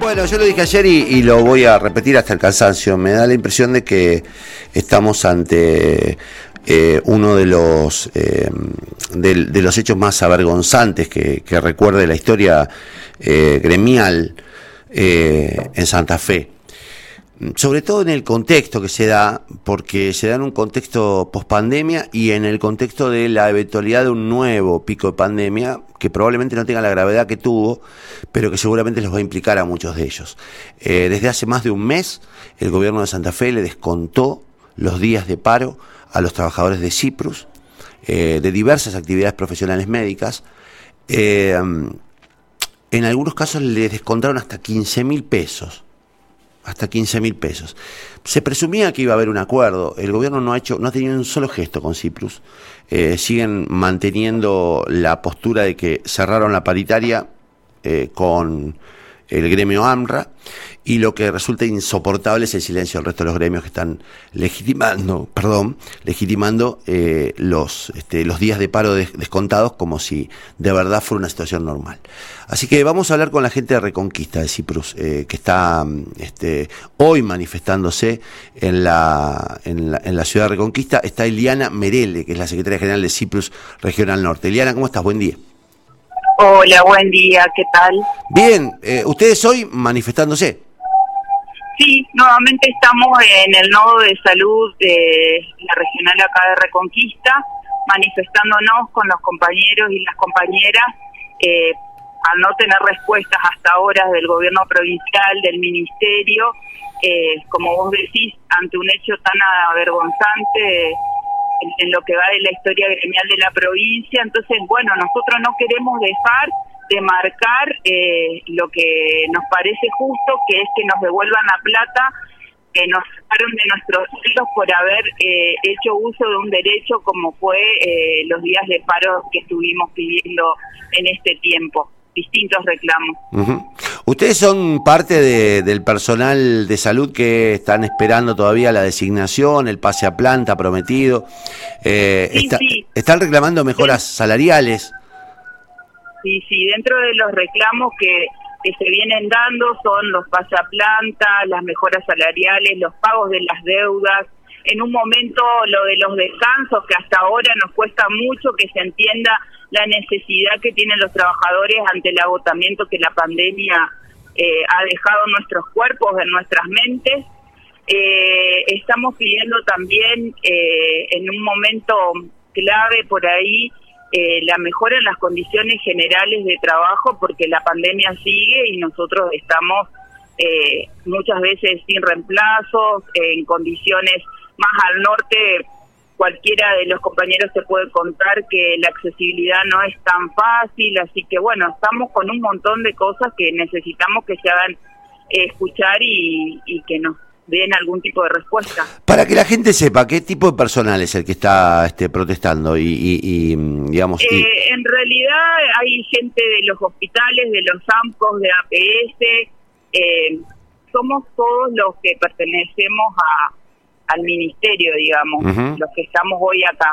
Bueno, yo lo dije ayer y, lo voy a repetir hasta el cansancio. Me da la impresión de que estamos ante eh, uno de los eh, de, los hechos más avergonzantes que, recuerde la historia eh, gremial en Santa Fe sobre todo en el contexto que se da, porque se da en un contexto pospandemia y en el contexto de la eventualidad de un nuevo pico de pandemia que probablemente no tenga la gravedad que tuvo, pero que seguramente los va a implicar a muchos de ellos. Eh, desde hace más de un mes, el gobierno de Santa Fe le descontó los días de paro a los trabajadores de Ciprus, eh, de diversas actividades profesionales médicas. Eh, en algunos casos le descontaron hasta 15 mil pesos hasta 15 mil pesos. Se presumía que iba a haber un acuerdo. El gobierno no ha hecho, no ha tenido un solo gesto con Ciprus. Eh, siguen manteniendo la postura de que cerraron la paritaria eh, con el gremio AMRA y lo que resulta insoportable es el silencio del resto de los gremios que están legitimando, perdón, legitimando eh, los, este, los días de paro descontados como si de verdad fuera una situación normal. Así que vamos a hablar con la gente de Reconquista de Ciprus, eh, que está este, hoy manifestándose en la, en, la, en la ciudad de Reconquista. Está Eliana Merele, que es la secretaria general de Ciprus Regional Norte. Eliana, ¿cómo estás? Buen día. Hola, buen día, ¿qué tal? Bien, eh, ustedes hoy manifestándose. Sí, nuevamente estamos en el nodo de salud de la regional acá de Reconquista, manifestándonos con los compañeros y las compañeras eh, al no tener respuestas hasta ahora del gobierno provincial, del ministerio, eh, como vos decís, ante un hecho tan avergonzante en, lo que va de la historia gremial de la provincia. Entonces, bueno, nosotros no queremos dejar de marcar eh, lo que nos parece justo, que es que nos devuelvan la plata que nos sacaron de nuestros hijos por haber eh, hecho uso de un derecho como fue eh, los días de paro que estuvimos pidiendo en este tiempo distintos reclamos. Ustedes son parte del personal de salud que están esperando todavía la designación, el pase a planta prometido. Eh, ¿Están reclamando mejoras salariales? Sí, sí, dentro de los reclamos que, que se vienen dando son los pase a planta, las mejoras salariales, los pagos de las deudas, en un momento lo de los descansos, que hasta ahora nos cuesta mucho que se entienda la necesidad que tienen los trabajadores ante el agotamiento que la pandemia eh, ha dejado nuestros cuerpos, en nuestras mentes. Eh, estamos pidiendo también eh, en un momento clave por ahí la mejora en las condiciones generales de trabajo porque la pandemia sigue y nosotros estamos muchas veces sin reemplazos, en condiciones más al norte cualquiera de los compañeros te puede contar que la accesibilidad no es tan fácil, así que bueno, estamos con un montón de cosas que necesitamos que se hagan eh, escuchar y, que nos den algún tipo de respuesta. Para que la gente sepa qué tipo de personal es el que está este, protestando y, digamos... Eh, en realidad hay gente de los hospitales, de los AMPOS, de APS, eh, somos todos los que pertenecemos a al ministerio, digamos, los que estamos hoy acá.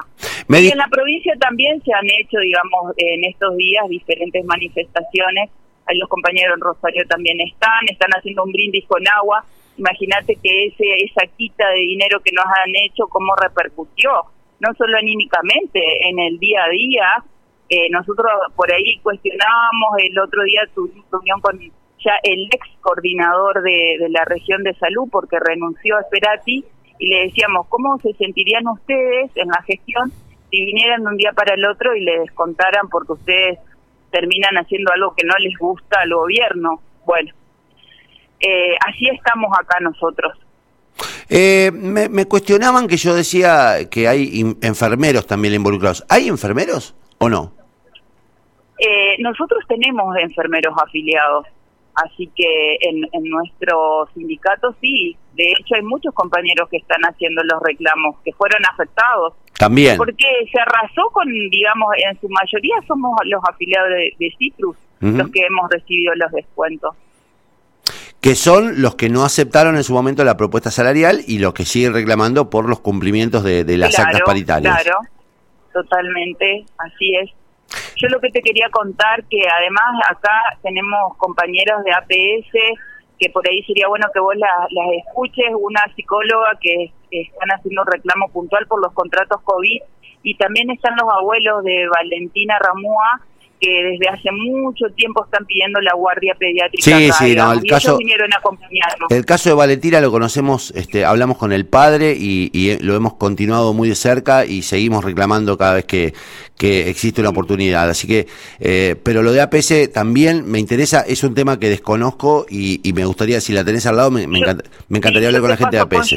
y en la provincia también se han hecho, digamos, en estos días diferentes manifestaciones. Ahí los compañeros en Rosario también están, están haciendo un brindis con agua. Imagínate que ese esa quita de dinero que nos han hecho, cómo repercutió, no solo anímicamente, en el día a día. Eh, nosotros por ahí cuestionábamos, el otro día tuvimos reunión con ya el ex coordinador de, de la región de salud porque renunció a Esperati y le decíamos, ¿cómo se sentirían ustedes en la gestión si vinieran de un día para el otro y les descontaran porque ustedes terminan haciendo algo que no les gusta al gobierno? Bueno, eh, así estamos acá nosotros. Eh, me, cuestionaban que yo decía que hay enfermeros también involucrados. ¿Hay enfermeros o no? Eh, nosotros tenemos enfermeros afiliados. Así que en, nuestro sindicato sí, de hecho hay muchos compañeros que están haciendo los reclamos, que fueron afectados. También. Porque se arrasó con, digamos, en su mayoría somos los afiliados de, Citrus los que hemos recibido los descuentos. Que son los que no aceptaron en su momento la propuesta salarial y los que siguen reclamando por los cumplimientos de, las actas paritarias. Claro, totalmente, así es. Yo lo que te quería contar que además acá tenemos compañeros de APS que por ahí sería bueno que vos las escuches, una psicóloga que están haciendo reclamo puntual por los contratos COVID y también están los abuelos de Valentina Ramúa que desde hace mucho tiempo están pidiendo la guardia pediátrica. Sí, sí, no, el caso, vinieron a acompañarnos. El caso de Valentina lo conocemos, este, hablamos con el padre y, y, lo hemos continuado muy de cerca y seguimos reclamando cada vez que, que existe una oportunidad. Así que, eh, pero lo de APS también me interesa, es un tema que desconozco y, y me gustaría, si la tenés al lado, me, me, me encantaría hablar con la gente de APS.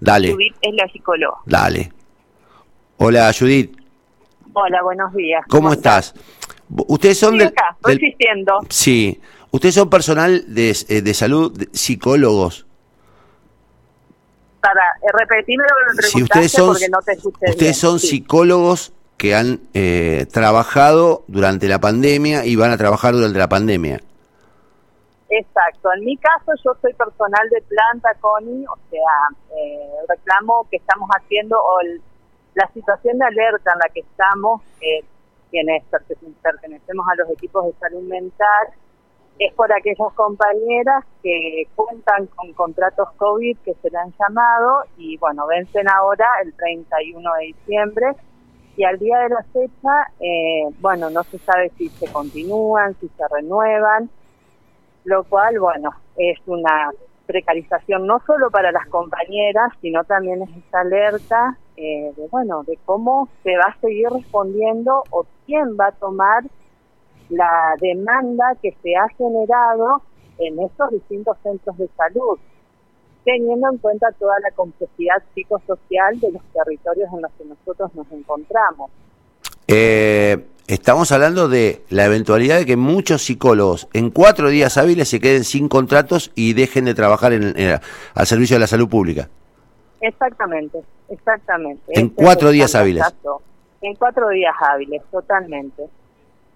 Dale. Judith es la psicóloga. Dale. Hola, Judith. Hola, buenos días. ¿Cómo, estás? Ustedes son del, acá, resistiendo. Sí. Ustedes son personal de, eh, de salud, psicólogos. Para eh, repetirme lo que me si ustedes son, porque no te Ustedes son psicólogos que han eh, trabajado durante la pandemia y van a trabajar durante la pandemia. Exacto. En mi caso, yo soy personal de planta, CONI, o sea, eh, reclamo que estamos haciendo o la situación de alerta en la que estamos, eh, quienes pertenecemos a los equipos de salud mental, es por aquellas compañeras que cuentan con contratos COVID que se le han llamado y bueno, vencen ahora el 31 de diciembre. Y al día de la fecha, eh, bueno, no se sabe si se continúan, si se renuevan, lo cual, bueno, es una precarización no solo para las compañeras, sino también es esta alerta eh, de, bueno, de cómo se va a seguir respondiendo o quién va a tomar la demanda que se ha generado en estos distintos centros de salud, teniendo en cuenta toda la complejidad psicosocial de los territorios en los que nosotros nos encontramos. Eh, estamos hablando de la eventualidad de que muchos psicólogos en cuatro días hábiles se queden sin contratos y dejen de trabajar en, al servicio de la salud pública. Exactamente, exactamente. En cuatro días hábiles. En cuatro días hábiles, totalmente.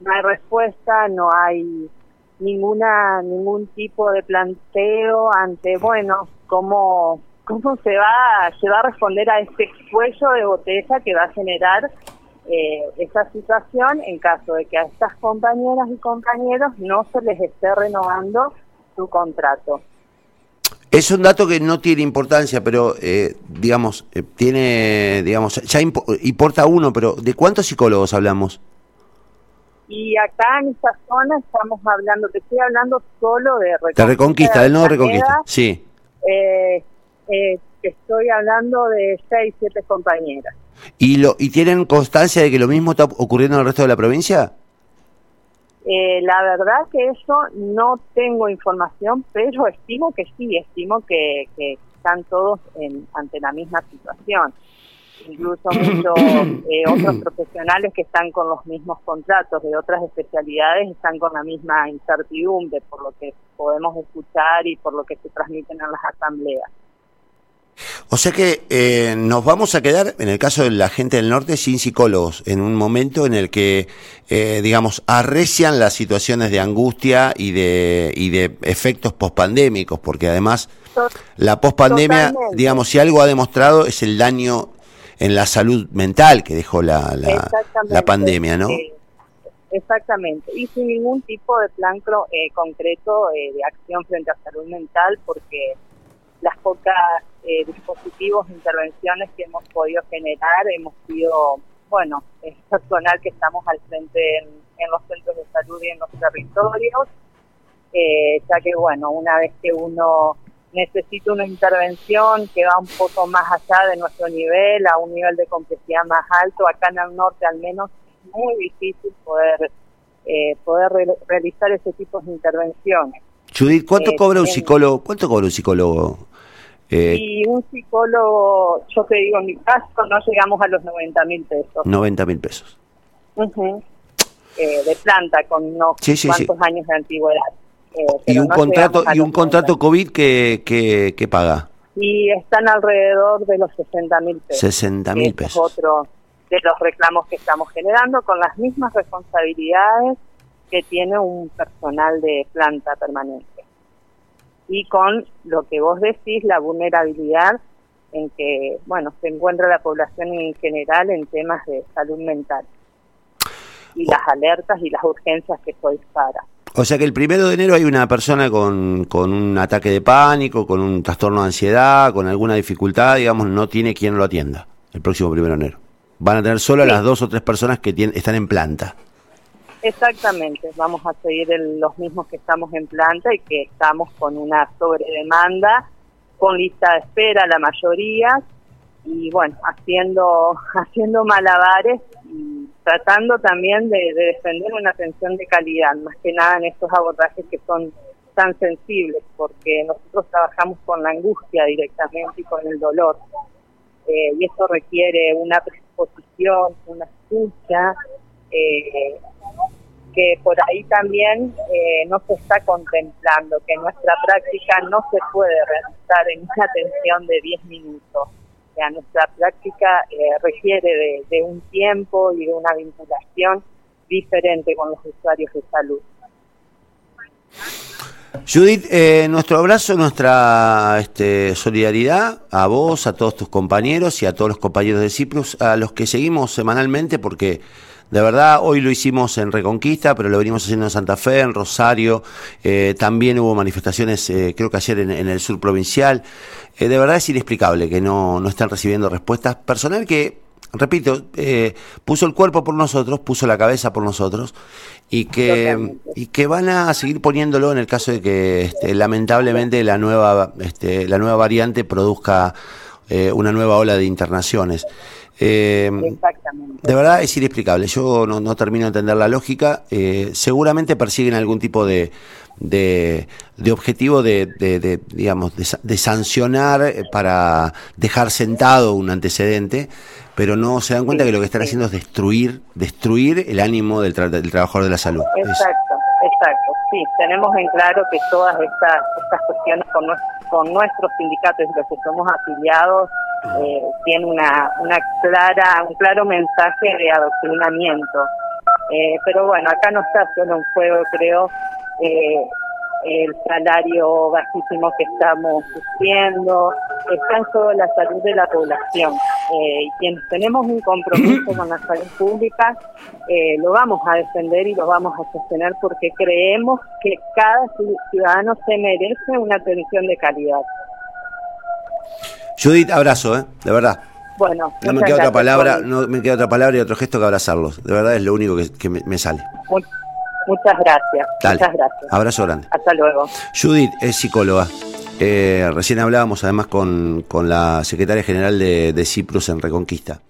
No hay respuesta, no hay ninguna ningún tipo de planteo ante, bueno, cómo cómo se va se va a responder a este cuello de botella que va a generar eh, esa situación en caso de que a estas compañeras y compañeros no se les esté renovando su contrato. Es un dato que no tiene importancia, pero eh, digamos, eh, tiene, digamos, ya importa uno, pero ¿de cuántos psicólogos hablamos? Y acá en esta zona estamos hablando, te estoy hablando solo de Reconquista. De Reconquista, del nuevo Reconquista, sí. Eh, eh, estoy hablando de seis, siete compañeras. ¿Y, lo, ¿Y tienen constancia de que lo mismo está ocurriendo en el resto de la provincia? Eh, la verdad que eso no tengo información, pero estimo que sí, estimo que, están todos ante la misma situación. Incluso muchos eh, otros profesionales que están con los mismos contratos de otras especialidades están con la misma incertidumbre por lo que podemos escuchar y por lo que se transmiten en las asambleas. O sea que eh, nos vamos a quedar, en el caso de la gente del norte, sin psicólogos, en un momento en el que, eh, digamos, arrecian las situaciones de angustia y de, y de efectos pospandémicos, porque además la pospandemia, digamos, si algo ha demostrado es el daño en la salud mental que dejó la, la, pandemia, ¿no? exactamente, y sin ningún tipo de plan eh, concreto de acción frente a salud mental, porque las pocas eh, dispositivos, intervenciones que hemos podido generar, hemos sido, bueno, es personal que estamos al frente en, los centros de salud y en los territorios, eh, ya que, bueno, una vez que uno necesita una intervención que va un poco más allá de nuestro nivel, a un nivel de complejidad más alto, acá en el norte al menos es muy difícil poder, eh, poder realizar ese tipo de intervenciones. Judith, ¿cuánto eh, cobra un psicólogo? ¿Cuánto cobra un psicólogo eh, y un psicólogo, yo te digo, en mi caso no llegamos a los 90 mil pesos. 90 mil pesos. Eh, de planta, con unos cuantos años de antigüedad. Eh, ¿Y, un contrato, ¿Y un contrato COVID que, que, paga? Y están alrededor de los 60 mil pesos. 60 mil pesos. Es otro de los reclamos que estamos generando con las mismas responsabilidades que tiene un personal de planta permanente y con lo que vos decís, la vulnerabilidad en que, bueno, se encuentra la población en general en temas de salud mental y las alertas y las urgencias que eso dispara. O sea que el primero de enero hay una persona con, con un ataque de pánico, con un trastorno de ansiedad, con alguna dificultad, digamos, no tiene quien lo atienda el próximo primero de enero. Van a tener solo las dos o tres personas que tienen, están en planta. Exactamente, vamos a seguir los mismos que estamos en planta y que estamos con una sobredemanda, con lista de espera la mayoría y bueno, haciendo, haciendo malabares y tratando también de, defender una atención de calidad, más que nada en estos abordajes que son tan sensibles, porque nosotros trabajamos con la angustia directamente y con el dolor. Eh, y eso requiere una predisposición, una escucha, eh, que por ahí también eh, no se está contemplando, que nuestra práctica no se puede realizar en una atención de 10 minutos sea, nuestra práctica eh, requiere de, un tiempo y de una vinculación diferente con los usuarios de salud. Judith, eh, nuestro abrazo, nuestra este, solidaridad a vos, a todos tus compañeros y a todos los compañeros de Ciprus, a los que seguimos semanalmente, porque de verdad, hoy lo hicimos en Reconquista, pero lo venimos haciendo en Santa Fe, en Rosario. Eh, también hubo manifestaciones, eh, creo que ayer en, el sur provincial. Eh, de verdad es inexplicable que no, no están recibiendo respuestas. Personal que, repito, puso el cuerpo por nosotros, puso la cabeza por nosotros y que, y que van a seguir poniéndolo en el caso de que este, lamentablemente la nueva, este, la nueva variante produzca una nueva ola de internaciones. Eh, de verdad es inexplicable. Yo no, termino de entender la lógica. Eh, seguramente persiguen algún tipo de, de, objetivo de, digamos, de, sancionar eh, para dejar sentado un antecedente, pero no se dan cuenta que lo que están haciendo es destruir, destruir el ánimo del, del trabajador de la salud. Exacto, exacto. Sí, tenemos en claro que todas estas, estas cuestiones con, con nuestros sindicatos los que somos afiliados eh, tiene una, una clara, un claro mensaje de adoctrinamiento. Eh, pero bueno, acá no está solo en juego, creo, eh, el salario bajísimo que estamos sufriendo, está en juego la salud de la población. Y quienes tenemos un compromiso con la salud pública, lo vamos a defender y lo vamos a sostener porque creemos que cada ciudadano se merece una atención de calidad. Judith, abrazo, ¿eh? De verdad. Bueno, no me queda otra palabra, no me queda otra palabra y otro gesto que abrazarlos. De verdad es lo único que, me, sale. muchas gracias. Muchas gracias. Abrazo grande. Hasta luego. Judith es psicóloga. Eh, recién hablábamos además con, con la secretaria general de, de en Reconquista.